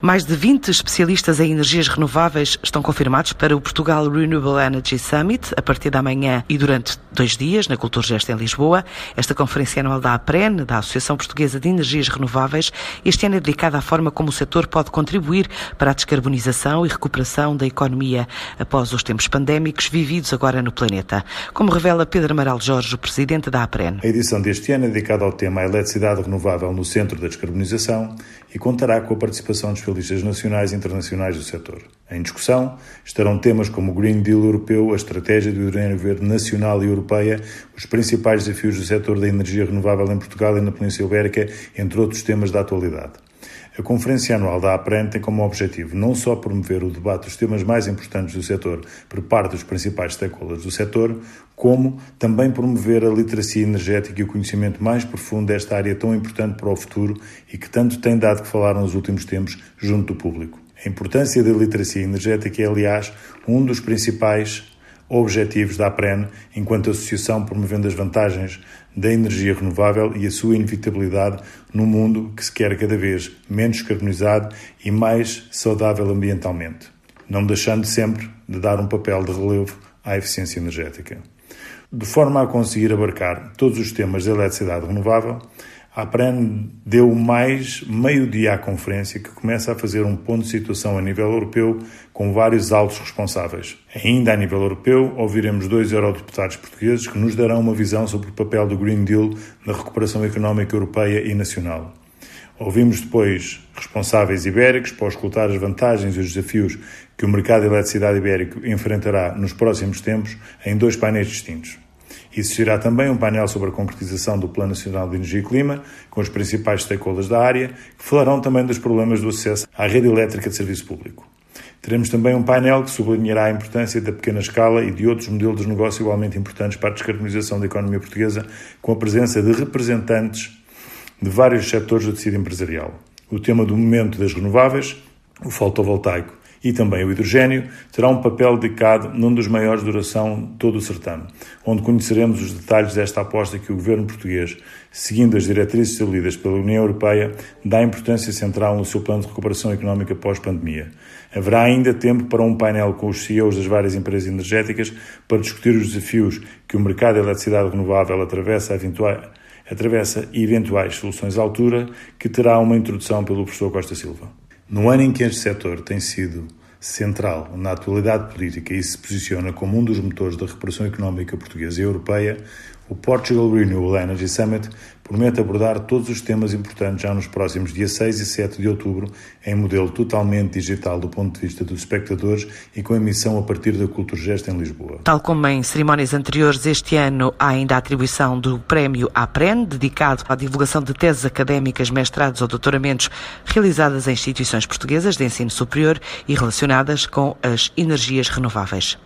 Mais de 20 especialistas em energias renováveis estão confirmados para o Portugal Renewable Energy Summit a partir da manhã e durante dois dias na Culturgest em Lisboa. Esta conferência anual da APREN, da Associação Portuguesa de Energias Renováveis, este ano é dedicada à forma como o setor pode contribuir para a descarbonização e recuperação da economia após os tempos pandémicos vividos agora no planeta. Como revela Pedro Amaral Jorge, o presidente da APREN. A edição deste ano é dedicada ao tema eletricidade renovável no centro da descarbonização e contará com a participação dos especialistas nacionais e internacionais do setor. Em discussão estarão temas como o Green Deal europeu, a estratégia do hidrogênio verde nacional e europeia, os principais desafios do setor da energia renovável em Portugal e na Península Ibérica, entre outros temas da atualidade. A Conferência Anual da APREN tem como objetivo não só promover o debate dos temas mais importantes do setor por parte dos principais stakeholders do setor, como também promover a literacia energética e o conhecimento mais profundo desta área tão importante para o futuro e que tanto tem dado que falar nos últimos tempos junto do público. A importância da literacia energética é, aliás, um dos principais objetivos da APREN enquanto associação promovendo as vantagens da energia renovável e a sua inevitabilidade num mundo que se quer cada vez menos carbonizado e mais saudável ambientalmente, não deixando sempre de dar um papel de relevo à eficiência energética. De forma a conseguir abarcar todos os temas da eletricidade renovável, a APREN deu mais meio-dia à conferência que começa a fazer um ponto de situação a nível europeu com vários altos responsáveis. Ainda a nível europeu, ouviremos dois eurodeputados portugueses que nos darão uma visão sobre o papel do Green Deal na recuperação económica europeia e nacional. Ouvimos depois responsáveis ibéricos para escutar as vantagens e os desafios que o mercado de eletricidade ibérico enfrentará nos próximos tempos em dois painéis distintos. Existirá também um painel sobre a concretização do Plano Nacional de Energia e Clima, com os principais stakeholders da área, que falarão também dos problemas do acesso à rede elétrica de serviço público. Teremos também um painel que sublinhará a importância da pequena escala e de outros modelos de negócio igualmente importantes para a descarbonização da economia portuguesa, com a presença de representantes de vários setores do tecido empresarial. O tema do momento das renováveis, o fotovoltaico e também o hidrogênio, terá um papel dedicado num dos maiores de duração de todo o certame, onde conheceremos os detalhes desta aposta que o governo português, seguindo as diretrizes estabelecidas pela União Europeia, dá importância central no seu plano de recuperação económica pós-pandemia. Haverá ainda tempo para um painel com os CEOs das várias empresas energéticas para discutir os desafios que o mercado de eletricidade renovável atravessa, eventuais, atravessa eventuais soluções à altura, que terá uma introdução pelo professor Costa Silva. No ano em que este setor tem sido central na atualidade política e se posiciona como um dos motores da recuperação económica portuguesa e europeia, o Portugal Renewable Energy Summit promete abordar todos os temas importantes já nos próximos dias 6 e 7 de outubro, em modelo totalmente digital do ponto de vista dos espectadores e com emissão a partir da Culturgest em Lisboa. Tal como em cerimónias anteriores, este ano há ainda a atribuição do Prémio APREN, dedicado à divulgação de teses académicas, mestrados ou doutoramentos realizadas em instituições portuguesas de ensino superior e relacionadas com as energias renováveis.